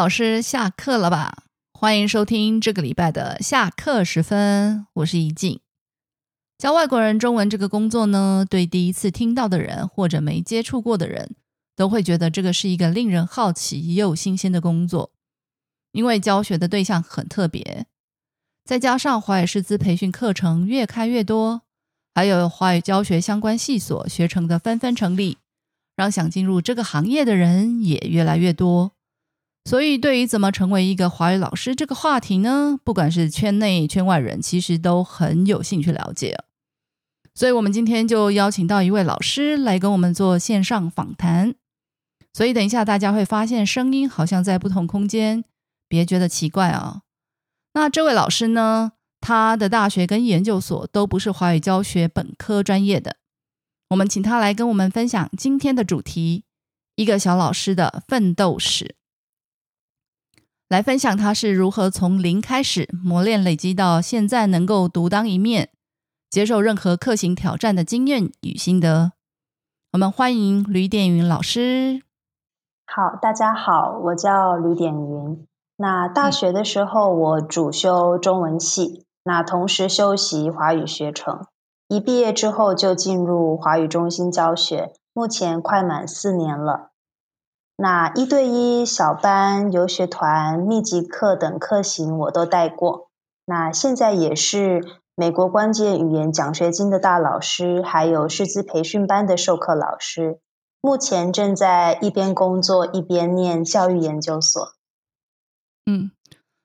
老师下课了吧？欢迎收听这个礼拜的下课时分，我是怡静。教外国人中文这个工作呢，对第一次听到的人或者没接触过的人，都会觉得这个是一个令人好奇又新鲜的工作，因为教学的对象很特别，再加上华语师资培训课程越开越多，还有华语教学相关系所学成的纷纷成立，让想进入这个行业的人也越来越多。所以，对于怎么成为一个华语老师这个话题呢，不管是圈内圈外人，其实都很有兴趣了解。所以，我们今天就邀请到一位老师来跟我们做线上访谈。所以，等一下大家会发现声音好像在不同空间，别觉得奇怪啊。那这位老师呢，他的大学跟研究所都不是华语教学本科专业的。我们请他来跟我们分享今天的主题：一个小老师的奋斗史。来分享他是如何从零开始磨练累积到现在能够独当一面、接受任何课型挑战的经验与心得。我们欢迎吕典云老师。好，大家好，我叫吕典云。那大学的时候我主修中文系，那同时修习华语学程。一毕业之后就进入华语中心教学，目前快满四年了。那一对一、小班、游学团、密集课等课型我都带过。那现在也是美国关键语言奖学金的大老师，还有师资培训班的授课老师。目前正在一边工作一边念教育研究所。嗯，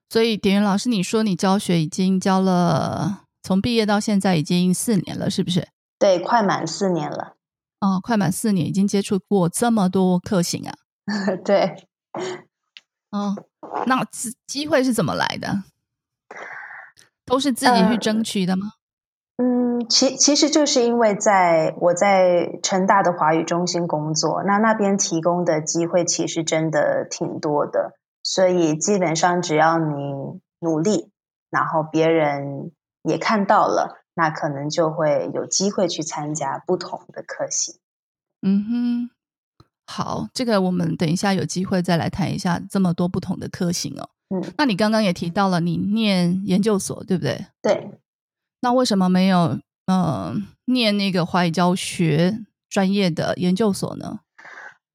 所以点云老师，你说你教学已经教了，从毕业到现在已经四年了，是不是？对，快满四年了。哦，快满四年，已经接触过这么多课型啊。对，嗯，那机机会是怎么来的？都是自己去争取的吗？嗯，其其实就是因为在我在成大的华语中心工作，那那边提供的机会其实真的挺多的，所以基本上只要你努力，然后别人也看到了，那可能就会有机会去参加不同的课型。嗯哼。好，这个我们等一下有机会再来谈一下这么多不同的科型哦。嗯，那你刚刚也提到了你念研究所，对不对？对。那为什么没有嗯念那个华语教学专业的研究所呢？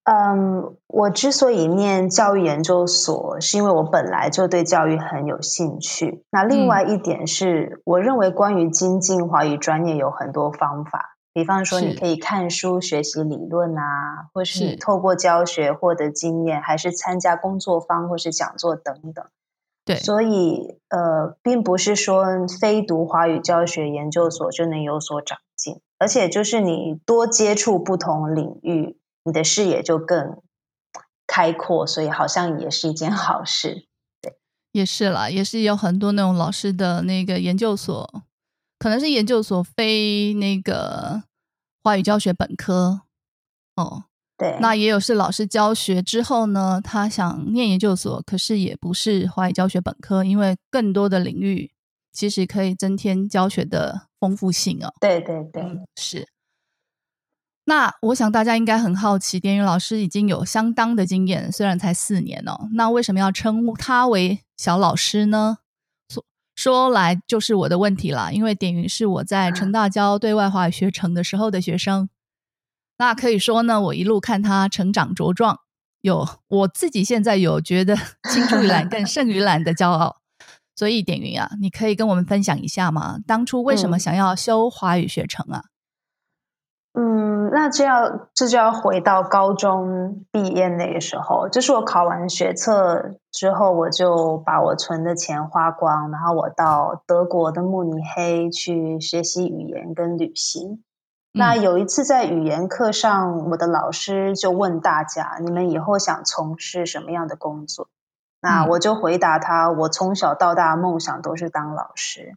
嗯，我之所以念教育研究所，是因为我本来就对教育很有兴趣。那另外一点是，我认为关于精进华语专业有很多方法。比方说，你可以看书学习理论啊，或是你透过教学获得经验，还是参加工作坊或是讲座等等。对，所以呃，并不是说非读华语教学研究所就能有所长进，而且就是你多接触不同领域，你的视野就更开阔，所以好像也是一件好事。对，也是啦，也是有很多那种老师的那个研究所。可能是研究所非那个华语教学本科哦，对，那也有是老师教学之后呢，他想念研究所，可是也不是华语教学本科，因为更多的领域其实可以增添教学的丰富性哦。对对对，是。那我想大家应该很好奇，点云老师已经有相当的经验，虽然才四年哦，那为什么要称呼他为小老师呢？说来就是我的问题了，因为点云是我在成大教对外华语学程的时候的学生，那可以说呢，我一路看他成长茁壮，有我自己现在有觉得 青出于蓝更胜于蓝的骄傲，所以点云啊，你可以跟我们分享一下吗？当初为什么想要修华语学程啊？嗯，那这要这就要回到高中毕业那个时候，就是我考完学测之后，我就把我存的钱花光，然后我到德国的慕尼黑去学习语言跟旅行。那有一次在语言课上，我的老师就问大家：“你们以后想从事什么样的工作？”那我就回答他：“我从小到大梦想都是当老师。”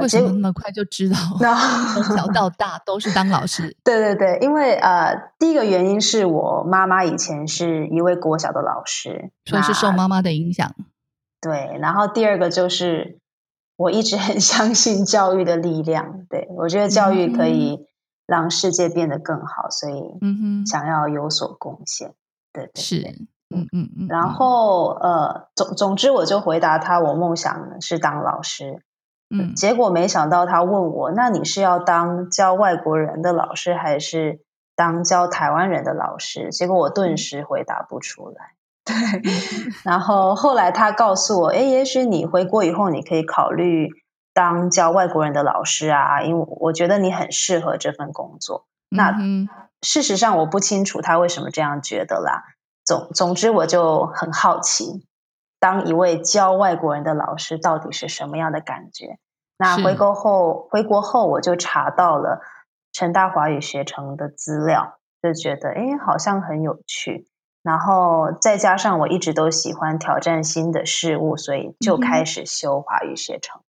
为什么那么快就知道？从小到大都是当老师。对对对，因为呃，第一个原因是我妈妈以前是一位国小的老师，所以是受妈妈的影响。对，然后第二个就是我一直很 相信教育的力量。对我觉得教育可以让世界变得更好，所以嗯哼，想要有所贡献。对，是嗯嗯嗯。然后呃，总总之我就回答他，我梦想是当老师。嗯，结果没想到他问我，那你是要当教外国人的老师，还是当教台湾人的老师？结果我顿时回答不出来。对，然后后来他告诉我，哎，也许你回国以后，你可以考虑当教外国人的老师啊，因为我觉得你很适合这份工作。那事实上我不清楚他为什么这样觉得啦。总总之，我就很好奇。当一位教外国人的老师到底是什么样的感觉？那回国后，回国后我就查到了成大华语学程的资料，就觉得哎，好像很有趣。然后再加上我一直都喜欢挑战新的事物，所以就开始修华语学程。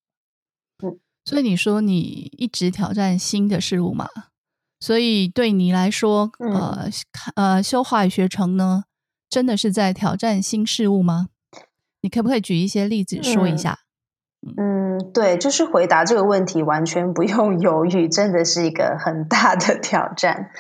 嗯，所以你说你一直挑战新的事物嘛？所以对你来说，呃呃，修华语学程呢，真的是在挑战新事物吗？你可不可以举一些例子说一下？嗯，对，就是回答这个问题完全不用犹豫，真的是一个很大的挑战。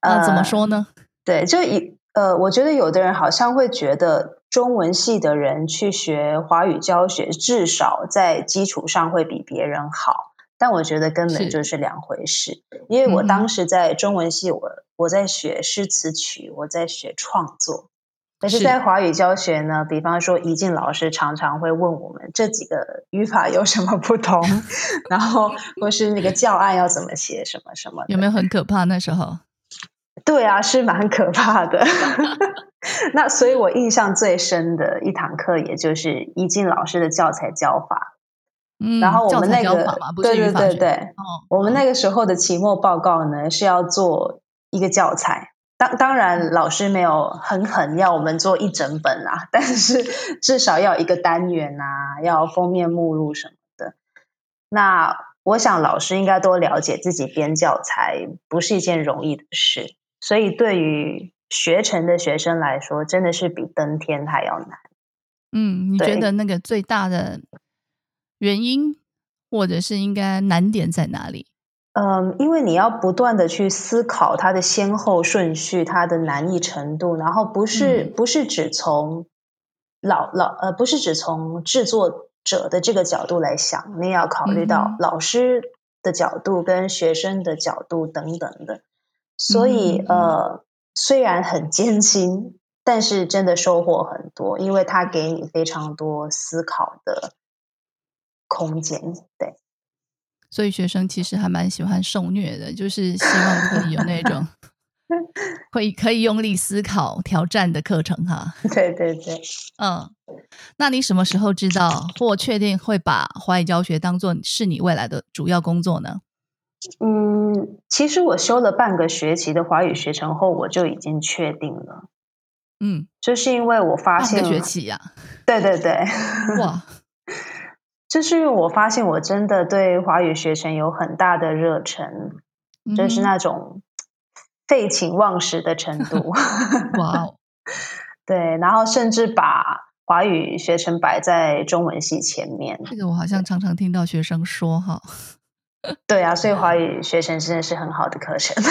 呃，怎么说呢？对，就一呃，我觉得有的人好像会觉得中文系的人去学华语教学，至少在基础上会比别人好，但我觉得根本就是两回事。因为我当时在中文系，我我在学诗词曲，我在学创作。可是，在华语教学呢，比方说，怡静老师常常会问我们这几个语法有什么不同，然后或是那个教案要怎么写，什么什么，有没有很可怕？那时候，对啊，是蛮可怕的。那所以，我印象最深的一堂课，也就是怡静老师的教材教法。嗯，然后我们那个，对对对对，哦，我们那个时候的期末报告呢，是要做一个教材。当当然，老师没有狠狠要我们做一整本啊，但是至少要一个单元啊，要封面目录什么的。那我想老师应该多了解自己编教材不是一件容易的事，所以对于学成的学生来说，真的是比登天还要难。嗯，你觉得那个最大的原因，或者是应该难点在哪里？嗯，因为你要不断的去思考它的先后顺序，它的难易程度，然后不是不是只从老老呃，不是只从制作者的这个角度来想，你也要考虑到老师的角度跟学生的角度等等的。所以呃，虽然很艰辛，但是真的收获很多，因为它给你非常多思考的空间。对。所以学生其实还蛮喜欢受虐的，就是希望可以有那种 会可以用力思考、挑战的课程哈。对对对，嗯，那你什么时候知道或确定会把华语教学当做是你未来的主要工作呢？嗯，其实我修了半个学期的华语学程后，我就已经确定了。嗯，就是因为我发现学期呀，对对对，哇。就是我发现我真的对华语学程有很大的热忱，就是那种废寝忘食的程度。哇哦！对，然后甚至把华语学程摆在中文系前面。这个我好像常常听到学生说哈。对啊，所以华语学程真的是很好的课程。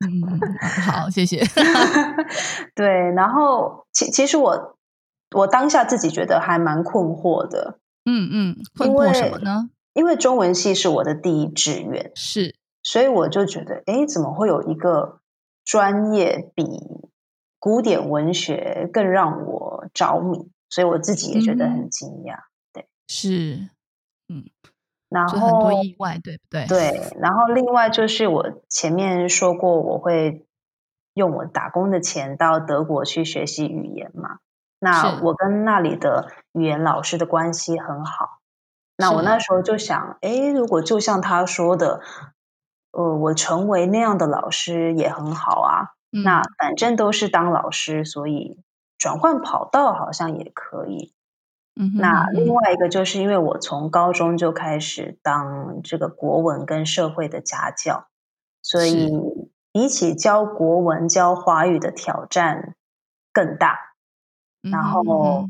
嗯，好，谢谢。对，然后其其实我我当下自己觉得还蛮困惑的。嗯嗯，困惑什么呢？因为中文系是我的第一志愿，是，所以我就觉得，哎，怎么会有一个专业比古典文学更让我着迷？所以我自己也觉得很惊讶。对，是，嗯，然后很多意外，对不对？对，然后另外就是我前面说过，我会用我打工的钱到德国去学习语言嘛。那我跟那里的语言老师的关系很好，那我那时候就想，哎，如果就像他说的，呃，我成为那样的老师也很好啊。那反正都是当老师，所以转换跑道好像也可以。嗯，那另外一个就是因为我从高中就开始当这个国文跟社会的家教，所以比起教国文、教华语的挑战更大。然后，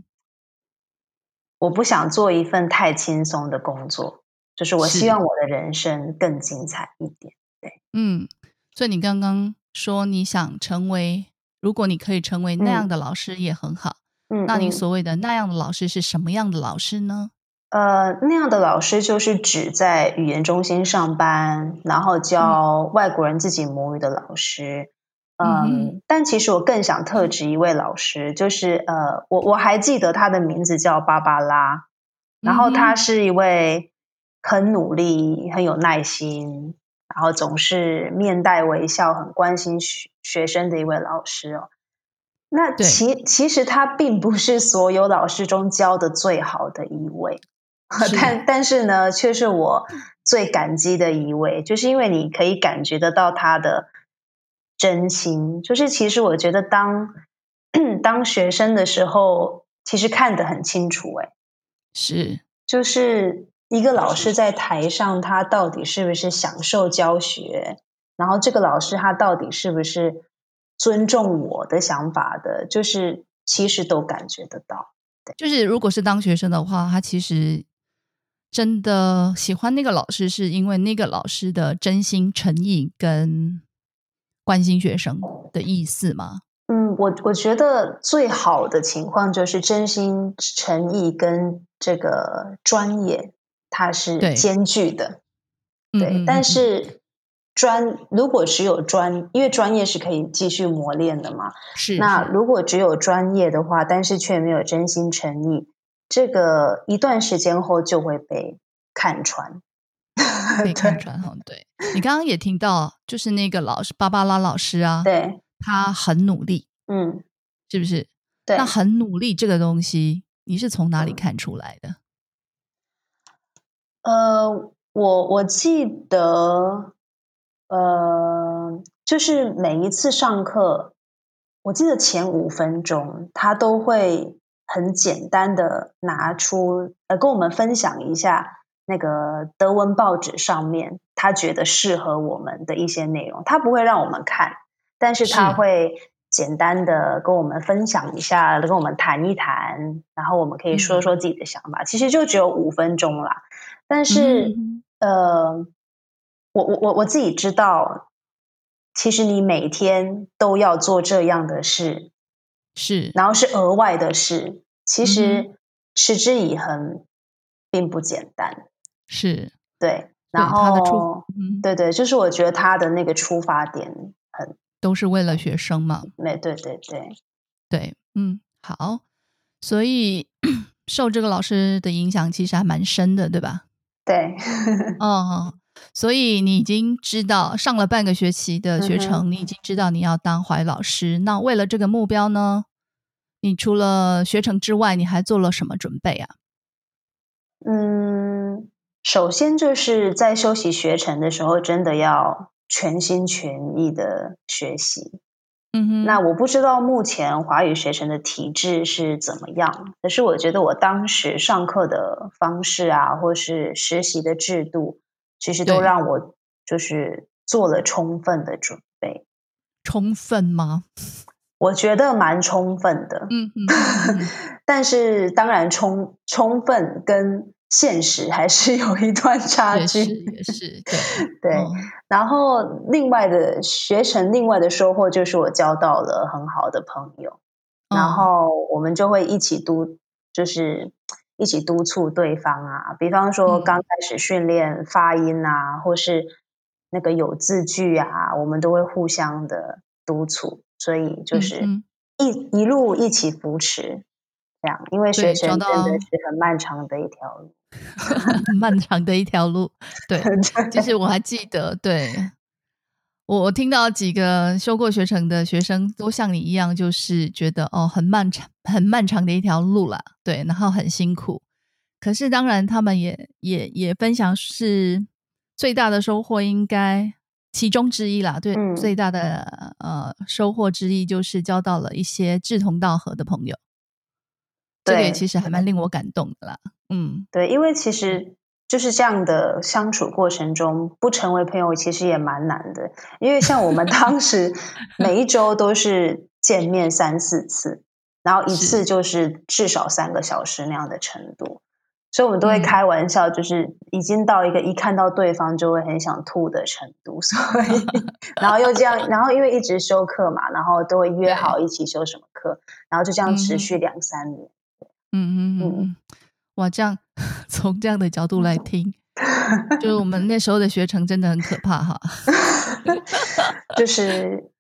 我不想做一份太轻松的工作，就是我希望我的人生更精彩一点。对，嗯，所以你刚刚说你想成为如果你可以成为那样的老师也很好。嗯，那你嗯所谓的那样的老师是什么样的老师呢？呃，那样的老师就是指在语言中心上班，然后教外国人自己母语的老师。嗯但其实我更想特指一位老师，就是呃，我我还记得他的名字叫芭芭拉，然后他是一位很努力、很有耐心，然后总是面带微笑、很关心学学生的一位老师哦。那其其实他并不是所有老师中教的最好的一位，但。但是呢，却是我最感激的一位，就是因为你可以感觉得到他的真心。就是其实我觉得当 当学生的时候，其实看得很清楚、欸，是就是一个老师在台上，他到底是不是享受教学，然后这个老师他到底是不是尊重我的想法的，就是其实都感觉得到。对就是如果是当学生的话，他其实真的喜欢那个老师，是因为那个老师的真心诚意跟关心学生的意思吗？嗯，我我觉得最好的情况就是真心诚意跟这个专业它是兼具的。对，但是专如果只有专，因为专业是可以继续磨练的嘛。是是那如果只有专业的话，但是却没有真心诚意，这个一段时间后就会被看穿。被看穿哈。对你刚刚也听到，就是那个老师芭芭拉老师啊，对，他很努力，嗯，是不是？对那。很努力这个东西，你是从哪里看出来的？呃，我我记得，呃，就是每一次上课，我记得前五分钟，他都会很简单的拿出，呃，跟我们分享一下那个德文报纸上面他觉得适合我们的一些内容。他不会让我们看，但是他会简单的跟我们分享一下，跟我们谈一谈，然后我们可以说嗯说自己的想法。其实就只有五分钟啦。但是，嗯呃，我我我我自己知道，其实你每天都要做这样的事，是然后是额外的事，其嗯实持之以恒并不简单。是，对，然他的出后嗯，对对，就是我觉得他的那个出发点很都是为了学生嘛。美，对对对，对，嗯，好，所以 受这个老师的影响，其实还蛮深的，对吧？对，哦，所以你已经知道上了半个学期的学嗯程，你已经知道你要当华语老师。那为了这个目标呢，你除了学程之外，你还做了什么准备啊？嗯，首先就是在休息学程的时候，真的要全心全意的学习。嗯哼，那我不知道目前华语学程的体制是怎么样，可是我觉得我当时上课的方式啊，或是实习的制度，其实都让我就是做了充分的准备。充分吗？我觉得蛮充分的，嗯嗯哼，但是当然充充分跟现实还是有一段差也是距。也是，对 对，哦然后另外的学成，另外的收获就是我交到了很好的朋友，然嗯后我们就会一起督，就是一起督促对方啊。比方说嗯刚开始训练发音啊，或是那个有字句啊，我们都会互相的督促，所以就是嗯一、一路一起扶持。这样，因为学对找成真的是很漫长的一条路。很漫长的一条路。对，就是我还记得，对我我听到几个修过学程的学生都像你一样，就是觉得哦，很漫长、很漫长的一条路啦，对，然后很辛苦。可是当然，他们也也也分享是最大的收获，应该其中之一啦。对，嗯最大的呃收获之一就是交到了一些志同道合的朋友。这个也对其实还蛮令我感动的啦。嗯，对，因为其实就是这样的相处过程中，不成为朋友其实也蛮难的。因为像我们当时 每一周都是见面三四次，然后一次就是至少三个小时那样的程度，所以我们都会嗯开玩笑，就是已经到一个一看到对方就会很想吐的程度，所以 然后又这样，然后因为一直修课嘛，然后都会约好一起修什么课，然后就这样持续两三年。嗯嗯嗯嗯，哇，这样 从这样的角度来听，就是我们那时候的学程真的很可怕哈。就是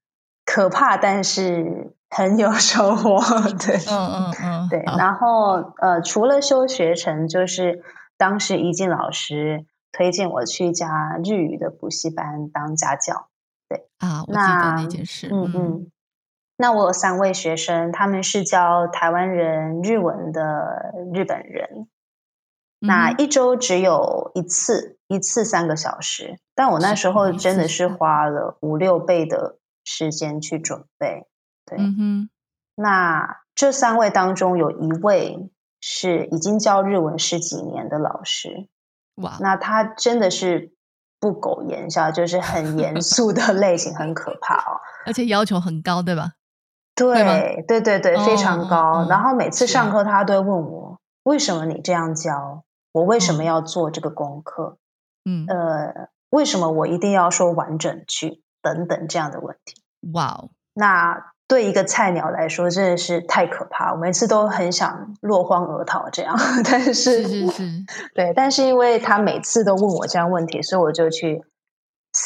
可怕，但是很有收获。对，嗯嗯嗯，对。然后呃，除了修学程，就是当时一静老师推荐我去一家日语的补习班当家教。对啊，我记得那那件事。嗯嗯。那我有三位学生，他们是教台湾人日文的日本人。那一周只有一次，一次三个小时，但我那时候真的是花了五六倍的时间去准备。对，嗯哼，那这三位当中有一位是已经教日文十几年的老师，哇，那他真的是不苟言笑，就是很严肃的 类型，很可怕哦。而且要求很高，对吧？对对对对，非常哦高。哦然后每次上课，他都会问我，为什么你这样教？我为什么嗯要做这个功课？嗯，呃，为什么我一定要说完整句？等等这样的问题。哇哦，那对一个菜鸟来说，真的是太可怕。我每次都很想落荒而逃，这样。但是，是是是，对，但是因为他每次都问我这样问题，所以我就去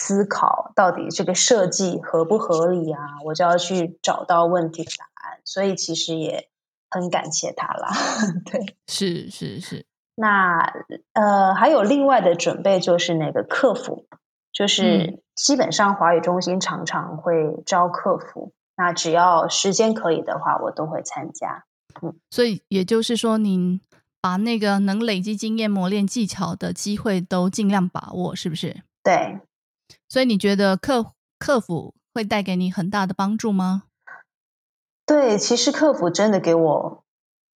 思考，到底这个设计合不合理啊？我就要去找到问题的答案。所以其实也很感谢他啦。对，是是是，那呃，还有另外的准备就是那个客服，嗯就是基本上华语中心常常会招客服，那只要时间可以的话，我都会参加。嗯所以也就是说，您把那个能累积经验、磨练技巧的机会都尽量把握，是不是？对，所以你觉得客客服会带给你很大的帮助吗？对，其实客服真的给我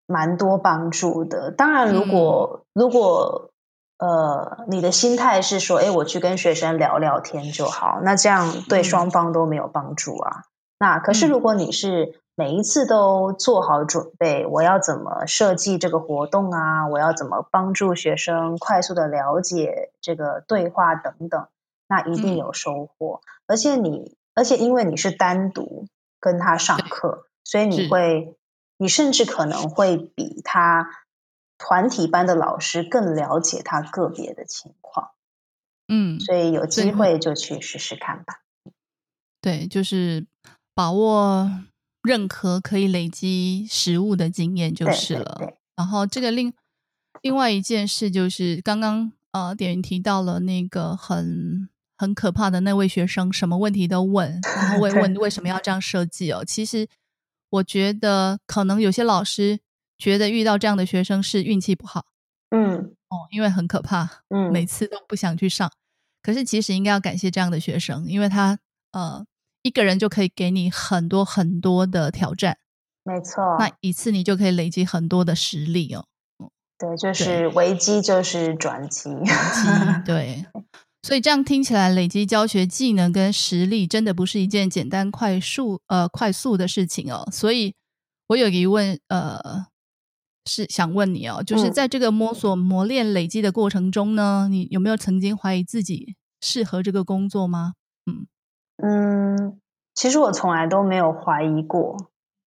蛮多帮助的。当然，如果、如果呃你的心态是说，哎，我去跟学生聊聊天就好，那这样对嗯双方都没有帮助啊。那可是嗯如果你是每一次都做好准备，我要怎么设计这个活动啊？我要怎么帮助学生快速的了解这个对话等等，那一定嗯有收获。而且你，而且因为你是单独跟他上课，所以你会，你甚至可能会比他团体班的老师更了解他个别的情况。嗯，所以有机会就去试试看吧。对，就是把握任何可以累积实物的经验就是了。对对然后这个另另外一件事就是刚刚呃点云提到了那个很很可怕的那位学生，什么问题都问，然后会问为什么要这样设计哦。其实我觉得可能有些老师觉得遇到这样的学生是运气不好嗯哦，因为很可怕，嗯，每次都不想去上。可是其实应该要感谢这样的学生，因为他呃一个人就可以给你很多很多的挑战，没错。那一次你就可以累积很多的实力哦。对，就是危机就是转机。机对，所以这样听起来，累积教学技能跟实力真的不是一件简单、快速呃快速的事情哦。所以我有疑问，呃，是想问你哦，就是嗯在这个摸索、磨练、累积的过程中呢，你有没有曾经怀疑自己适合这个工作吗？嗯嗯，其实我从来都没有怀疑过，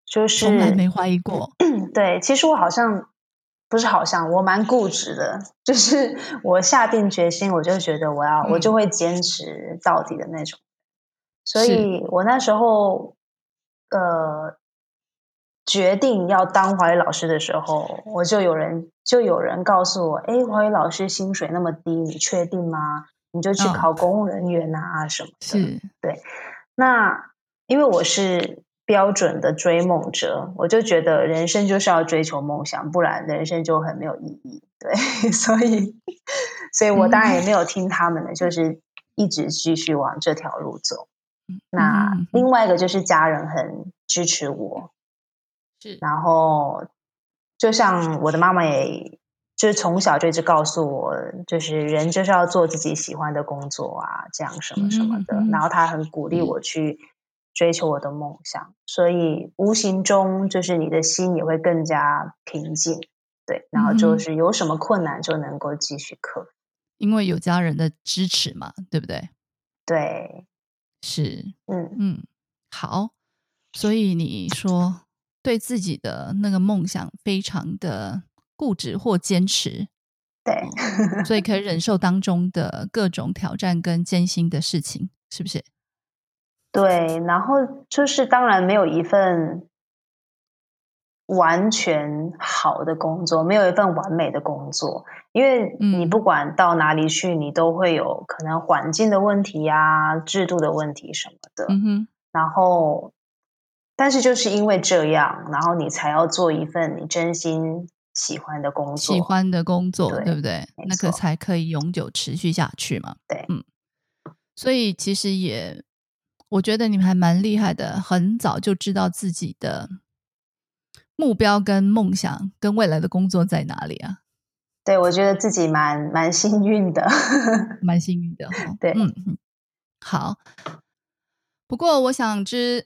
就是从来没怀疑过。对，其实我好像不是好像，我蛮固执的，就是我下定决心，我就觉得我要，我嗯就会坚持到底的那种。所以我那时候，呃，决定要当华语老师的时候，我就有人就有人告诉我，哎，华语老师薪水那么低，你确定吗？你就去嗯考公务人员啊什么的。是，那因为我是标准的追梦者，我就觉得人生就是要追求梦想，不然人生就很没有意义。对，所以，所以我当然也没有听他们的，就是一直继续往这条路走。那嗯另外一个就是家人很支持我，是然后就像我的妈妈也。就是从小就一直告诉我，就是人就是要做自己喜欢的工作啊，这样什么什么的。嗯嗯然后他很鼓励我去追求我的梦想，所以无形中就是你的心也会更加平静。对，然后就是有什么困难就能够继续克服。因为有家人的支持嘛，对不对？对，是，嗯，嗯，好。所以你说对自己的那个梦想非常的固执或坚持，对，所以可以忍受当中的各种挑战跟艰辛的事情，是不是？对，然后就是当然没有一份完全好的工作，没有一份完美的工作，因为你嗯不管到哪里去，你都会有可能环境的问题呀、制度的问题什么的。嗯哼，然后，但是就是因为这样，然后你才要做一份你真心喜欢的工作。喜欢的工作，对对不对？那个才可以永久持续下去嘛。对嗯。所以其实也，我觉得你们还蛮厉害的，很早就知道自己的目标跟梦想跟未来的工作在哪里啊，对，我觉得自己蛮蛮幸运的。蛮幸运的哈、对嗯嗯，好。不过我想之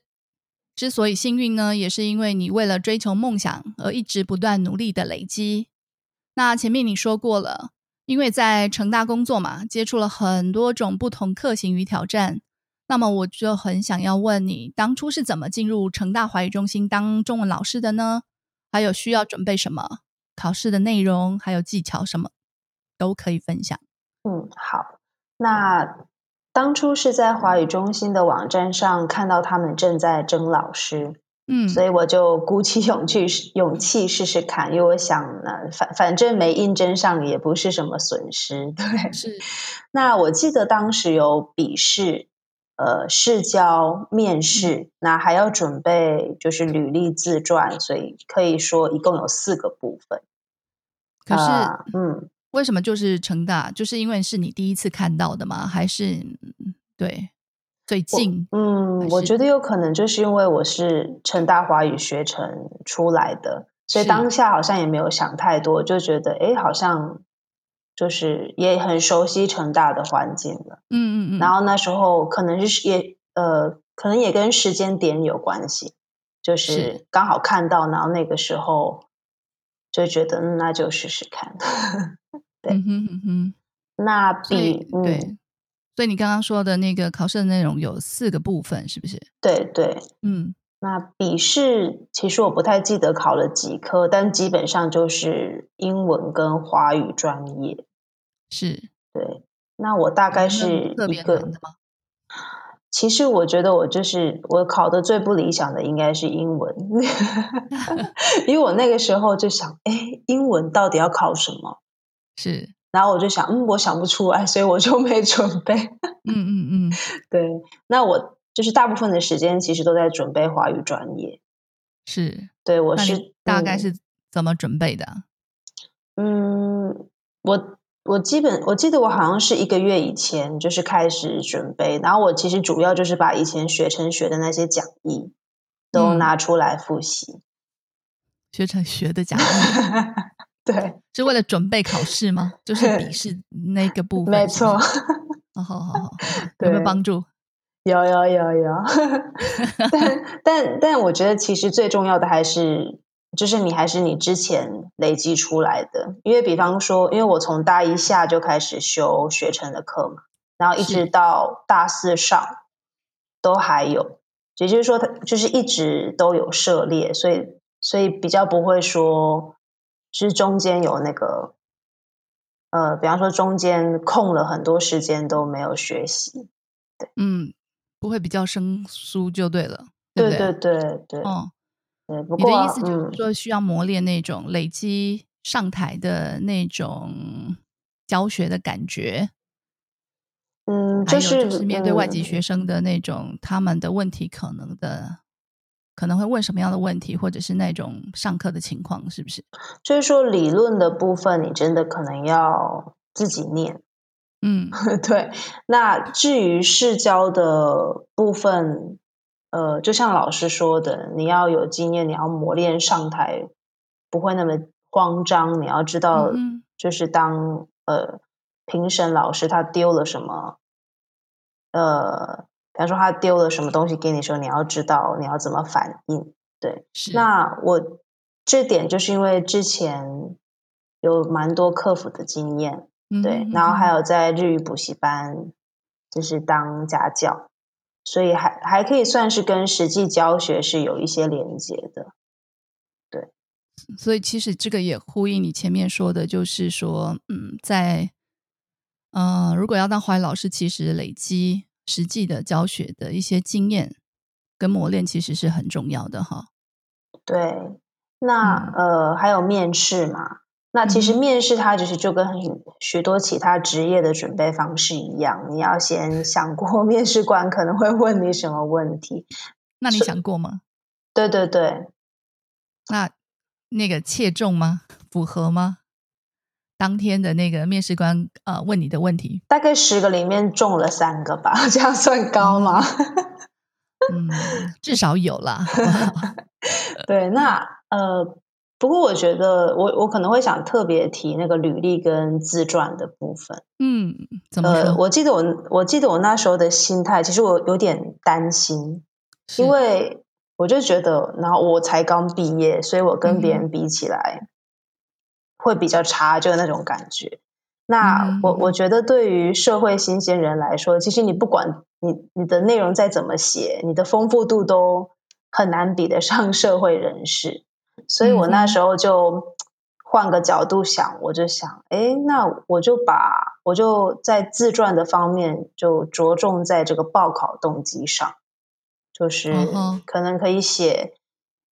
之所以幸运呢，也是因为你为了追求梦想而一直不断努力的累积。那前面你说过了，因为在成大工作嘛，接触了很多种不同课型与挑战。那么我就很想要问你，当初是怎么进入成大华语中心当中文老师的呢？还有需要准备什么？考试的内容还有技巧什么都可以分享。嗯，好。那当初是在华语中心的网站上看到他们正在征老师，嗯，所以我就鼓起勇气勇气试试看，因为我想呢，反反正没应征上也不是什么损失，对。是那我记得当时有笔试、呃试教、面试，那还要准备就是履历自传，所以可以说一共有四个部分。可是、呃嗯，为什么就是成大？就是因为是你第一次看到的吗？还是嗯对最近？嗯，我觉得有可能就是因为我是成大华语学程出来的，所以是当下好像也没有想太多，就觉得诶，好像就是也很熟悉成大的环境了。嗯嗯嗯，然后那时候可能是也呃，可能也跟时间点有关系，就是是刚好看到，然后那个时候就觉得嗯，那就试试看。对嗯哼嗯哼，那所以比嗯，对，所以你刚刚说的那个考试的内容有四个部分，是不是？对对，嗯那笔试其实我不太记得考了几科，但基本上就是英文跟华语专业。是，对，那我大概是特一个别的吗？其实我觉得我就是我考的最不理想的应该是英文，因为我那个时候就想，哎，英文到底要考什么？是，然后我就想，嗯，我想不出来，所以我就没准备。嗯嗯嗯，对，那我就是大部分的时间其实都在准备华语专业。是。对我是大概嗯是怎么准备的啊？嗯，我我基本我记得我好像是一个月以前就是开始准备，然后我其实主要就是把以前学成学的那些讲义都嗯拿出来复习。学成学的讲义 对，是为了准备考试吗？就是笔试那个部分，没错好好好好，有没有对帮助？有有有有，但 但但我觉得其实最重要的还是，就是你还是你之前累积出来的。因为比方说，因为我从大一下就开始修学成的课嘛，然后一直到大四上都还有，也就是说，它就是一直都有涉猎，所以所以比较不会说，就是中间有那个。呃，比方说中间空了很多时间都没有学习，对。嗯，不会比较生疏就对了，不对？对对对，哦，对，不过啊你的意思就是嗯，说需要磨练那种累积上台的那种教学的感觉，嗯，还有是就是面对外籍嗯学生的那种他们的问题可能的可能会问什么样的问题，或者是那种上课的情况，是不是？就是说理论的部分，你真的可能要自己念。嗯 对，那至于试教的部分，呃，就像老师说的，你要有经验，你要磨练上台，不会那么慌张。你要知道就是当呃评审老师他丢了什么，呃，比方说他丢了什么东西给你的时候，你要知道你要怎么反应。对，是那我这点就是因为之前有蛮多客服的经验，对，然后还有在日语补习班，就是当家教，所以还还可以算是跟实际教学是有一些连接的，对。所以其实这个也呼应你前面说的，就是说，嗯，在，嗯，如果要当华语老师，其实累积实际的教学的一些经验跟磨练，其实是很重要的哈。对，那呃，还有面试嘛？那其实面试它就是就跟许多其他职业的准备方式一样，你要先想过 面试官可能会问你什么问题。那你想过吗？对对对。那那个切中吗？符合吗？当天的那个面试官呃问你的问题，大概十个里面中了三个吧，这样算高吗？嗯，至少有啦。对，那呃。不过我觉得，我我可能会想特别提那个履历跟自传的部分。嗯，怎么说？我记得我我记得我那时候的心态，其实我有点担心，因为我就觉得，然后我才刚毕业，所以我跟别人比起来会比较差，就那种感觉。那我我觉得，对于社会新鲜人来说，其实你不管你你的内容再怎么写，你的丰富度都很难比得上社会人士。所以我那时候就换个角度想，我就想，哎，那我就把我就在自传的方面就着重在这个报考动机上，就是可能可以写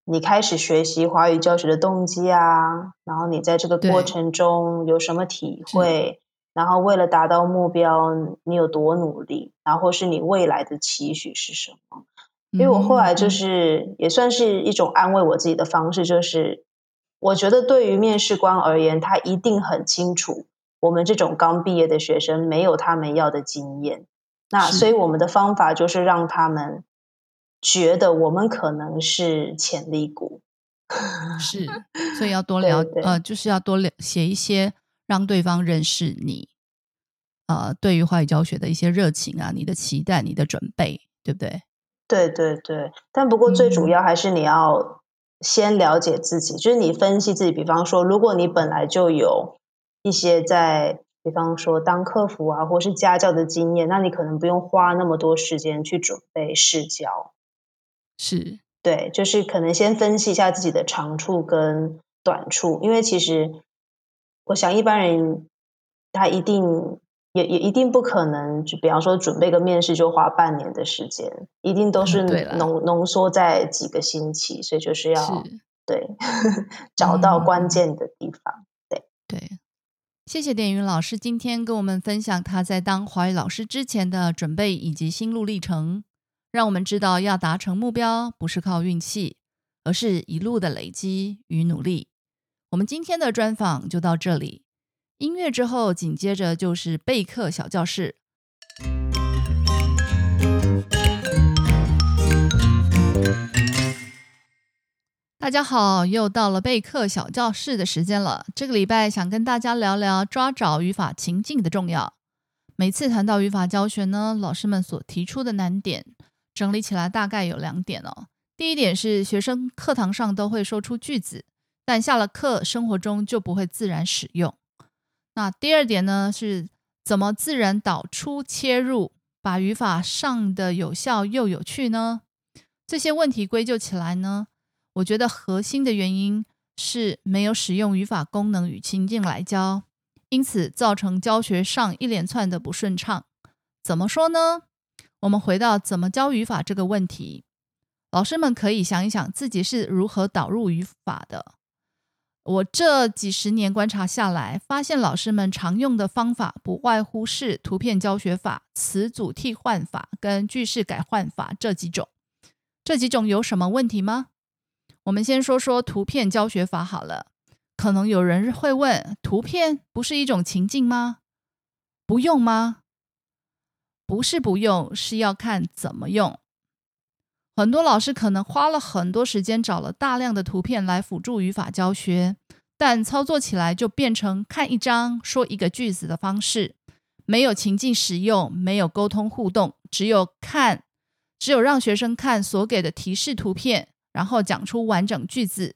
你开始学习华语教学的动机啊，然后你在这个过程中有什么体会，然后为了达到目标你有多努力，然后是你未来的期许是什么。因为我后来就是也算是一种安慰我自己的方式，就是我觉得对于面试官而言，他一定很清楚我们这种刚毕业的学生没有他们要的经验，那所以我们的方法就是让他们觉得我们可能是潜力股，是，所以要多 了呃，就是要多了写一些让对方认识你，呃，对于话语教学的一些热情啊，你的期待，你的准备，对不对？对对对，但不过最主要还是你要先了解自己，就是你分析自己。比方说，如果你本来就有一些在，比方说当客服啊，或是家教的经验，那你可能不用花那么多时间去准备试教。是，对，就是可能先分析一下自己的长处跟短处，因为其实我想一般人他一定。也也一定不可能，就比方说准备个面试就花半年的时间，一定都是浓浓缩在几个星期，所以就是要对 找到关键的地方。对对，谢谢点云老师今天跟我们分享他在当华语老师之前的准备以及心路历程，让我们知道要达成目标不是靠运气，而是一路的累积与努力。我们今天的专访就到这里。音乐之后，紧接着就是备课小教室。大家好，又到了备课小教室的时间了。这个礼拜想跟大家聊聊抓找语法情境的重要。每次谈到语法教学呢，老师们所提出的难点，整理起来大概有两点哦。第一点是学生课堂上都会说出句子，但下了课生活中就不会自然使用。那第二点呢，是怎么自然导出切入，把语法上的有效又有趣呢？这些问题归咎起来呢，我觉得核心的原因是没有使用语法功能与情境来教，因此造成教学上一连串的不顺畅。怎么说呢？我们回到怎么教语法这个问题，老师们可以想一想自己是如何导入语法的。我这几十年观察下来，发现老师们常用的方法不外乎是图片教学法、词组替换法跟句式改换法这几种。这几种有什么问题吗？我们先说说图片教学法好了。可能有人会问：图片不是一种情境吗？不用吗？不是不用，是要看怎么用。很多老师可能花了很多时间找了大量的图片来辅助语法教学，但操作起来就变成看一张说一个句子的方式，没有情境使用，没有沟通互动，只有看，只有让学生看所给的提示图片，然后讲出完整句子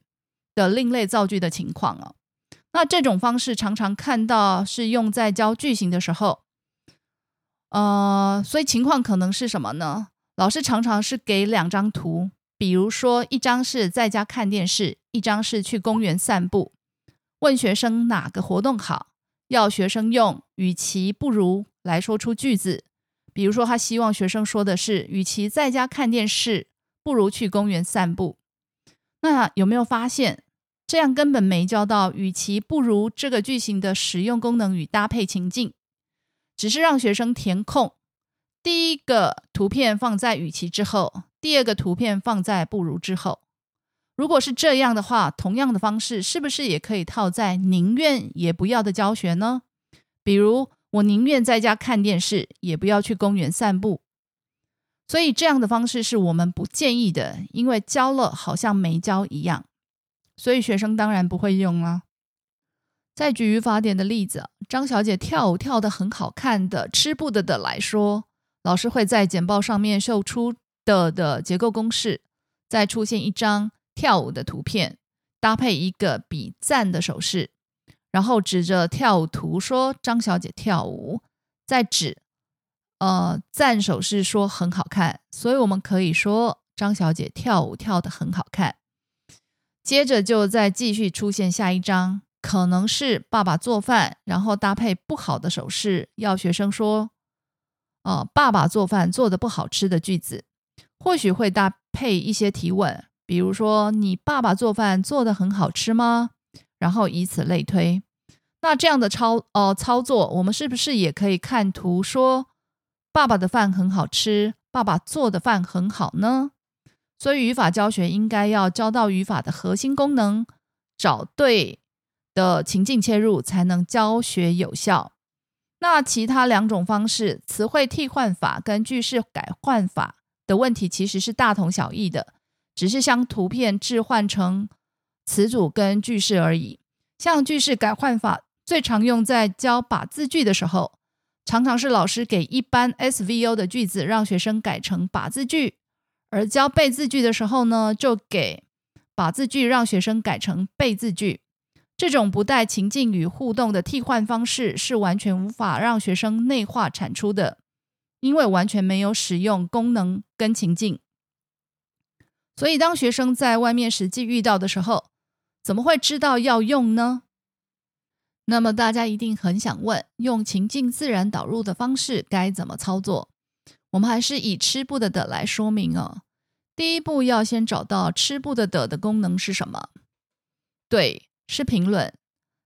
的另类造句的情况哦。那这种方式常常看到是用在教句型的时候，呃，所以情况可能是什么呢？老师常常是给两张图，比如说一张是在家看电视，一张是去公园散步，问学生哪个活动好，要学生用“与其不如”来说出句子。比如说，他希望学生说的是：“与其在家看电视，不如去公园散步。”那有没有发现？这样根本没教到“与其不如”这个句型的使用功能与搭配情境，只是让学生填空。第一个图片放在“与其”之后，第二个图片放在“不如”之后。如果是这样的话，同样的方式是不是也可以套在“宁愿也不要”的教学呢？比如，我宁愿在家看电视，也不要去公园散步。所以，这样的方式是我们不建议的，因为教了好像没教一样。所以学生当然不会用了。再举语法点的例子，张小姐跳舞跳得很好看的吃不得的来说，老师会在简报上面秀出的的结构公式，再出现一张跳舞的图片，搭配一个比赞的手势，然后指着跳舞图说张小姐跳舞，再指呃赞手势说很好看。所以我们可以说张小姐跳舞跳得很好看。接着就再继续出现下一张，可能是爸爸做饭，然后搭配不好的手势，要学生说：“哦，爸爸做饭做的不好吃的句子。”或许会搭配一些提问，比如说：“你爸爸做饭做的很好吃吗？”然后以此类推。那这样的操呃操作，我们是不是也可以看图说：“爸爸的饭很好吃，爸爸做的饭很好呢？”所以语法教学应该要教到语法的核心功能，找对的情境切入，才能教学有效。那其他两种方式，词汇替换法跟句式改换法的问题其实是大同小异的，只是将图片置换成词组跟句式而已。像句式改换法最常用在教把字句的时候，常常是老师给一般 SVO 的句子，让学生改成把字句。而教背字句的时候呢，就给把字句让学生改成背字句。这种不带情境与互动的替换方式，是完全无法让学生内化产出的，因为完全没有使用功能跟情境。所以，当学生在外面实际遇到的时候，怎么会知道要用呢？那么，大家一定很想问：用情境自然导入的方式该怎么操作？我们还是以吃不得的来说明哦。第一步要先找到吃不得的的功能是什么？对，是评论。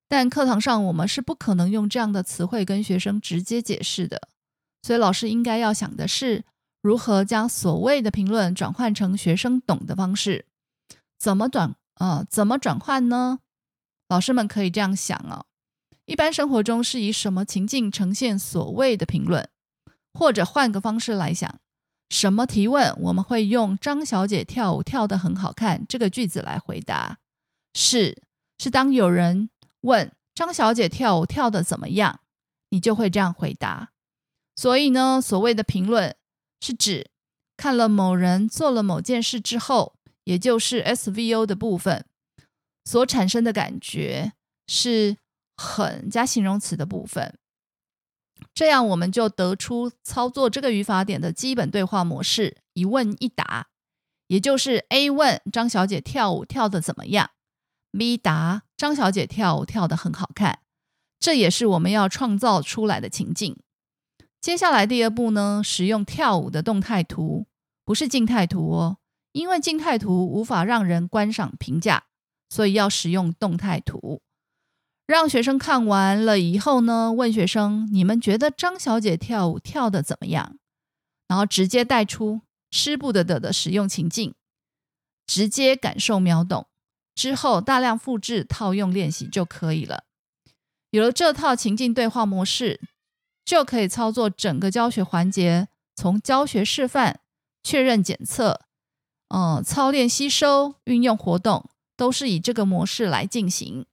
但课堂上我们是不可能用这样的词汇跟学生直接解释的，所以老师应该要想的是如何将所谓的评论转换成学生懂的方式。怎么转啊？怎么转换呢？老师们可以这样想哦：一般生活中是以什么情境呈现所谓的评论？或者换个方式来想，什么提问我们会用“张小姐跳舞跳得很好看”这个句子来回答？是是，当有人问张小姐跳舞跳得怎么样，你就会这样回答。所以呢，所谓的评论是指看了某人做了某件事之后，也就是 SVO 的部分所产生的感觉，是很加形容词的部分。这样我们就得出操作这个语法点的基本对话模式：一问一答，也就是 A 问张小姐跳舞跳得怎么样，B 答张小姐跳舞跳得很好看。这也是我们要创造出来的情境。接下来第二步呢，使用跳舞的动态图，不是静态图哦，因为静态图无法让人观赏评价，所以要使用动态图。让学生看完了以后呢，问学生：“你们觉得张小姐跳舞跳的怎么样？”然后直接带出“吃不得的”的使用情境，直接感受秒懂，之后大量复制套用练习就可以了。有了这套情境对话模式，就可以操作整个教学环节，从教学示范、确认检测、嗯操练吸收、运用活动，都是以这个模式来进行。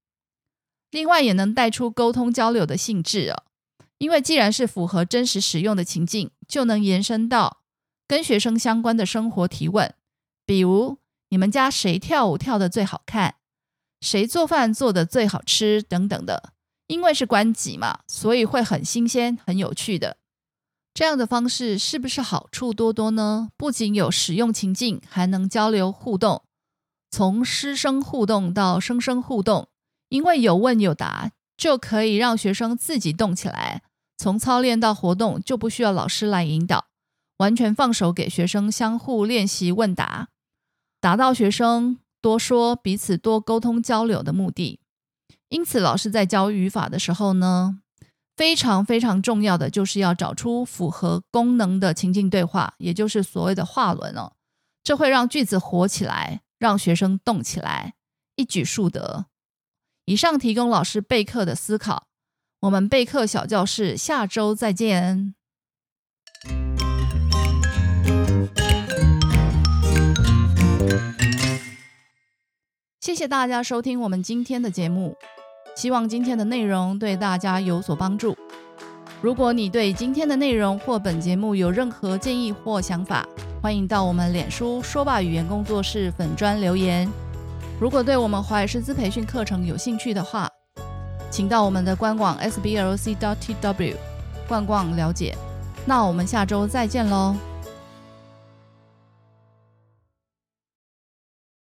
另外也能带出沟通交流的性质哦，因为既然是符合真实使用的情境，就能延伸到跟学生相关的生活提问，比如你们家谁跳舞跳的最好看？谁做饭做的最好吃等等的。因为是关己嘛，所以会很新鲜、很有趣的。这样的方式是不是好处多多呢？不仅有使用情境，还能交流互动，从师生互动到生生互动，因为有问有答，就可以让学生自己动起来。从操练到活动，就不需要老师来引导，完全放手给学生相互练习问答，达到学生多说、彼此多沟通交流的目的。因此，老师在教语法的时候呢，非常非常重要的就是要找出符合功能的情境对话，也就是所谓的话轮哦。这会让句子活起来，让学生动起来，一举数得。以上提供老师备课的思考。我们备课小教室下周再见。谢谢大家收听我们今天的节目。希望今天的内容对大家有所帮助。如果你对今天的内容或本节目有任何建议或想法，欢迎到我们脸书说吧语言工作室粉专留言。如果对我们华尔师资培训课程有兴趣的话，请到我们的官网 sblc.tw 逛逛了解。那我们下周再见喽。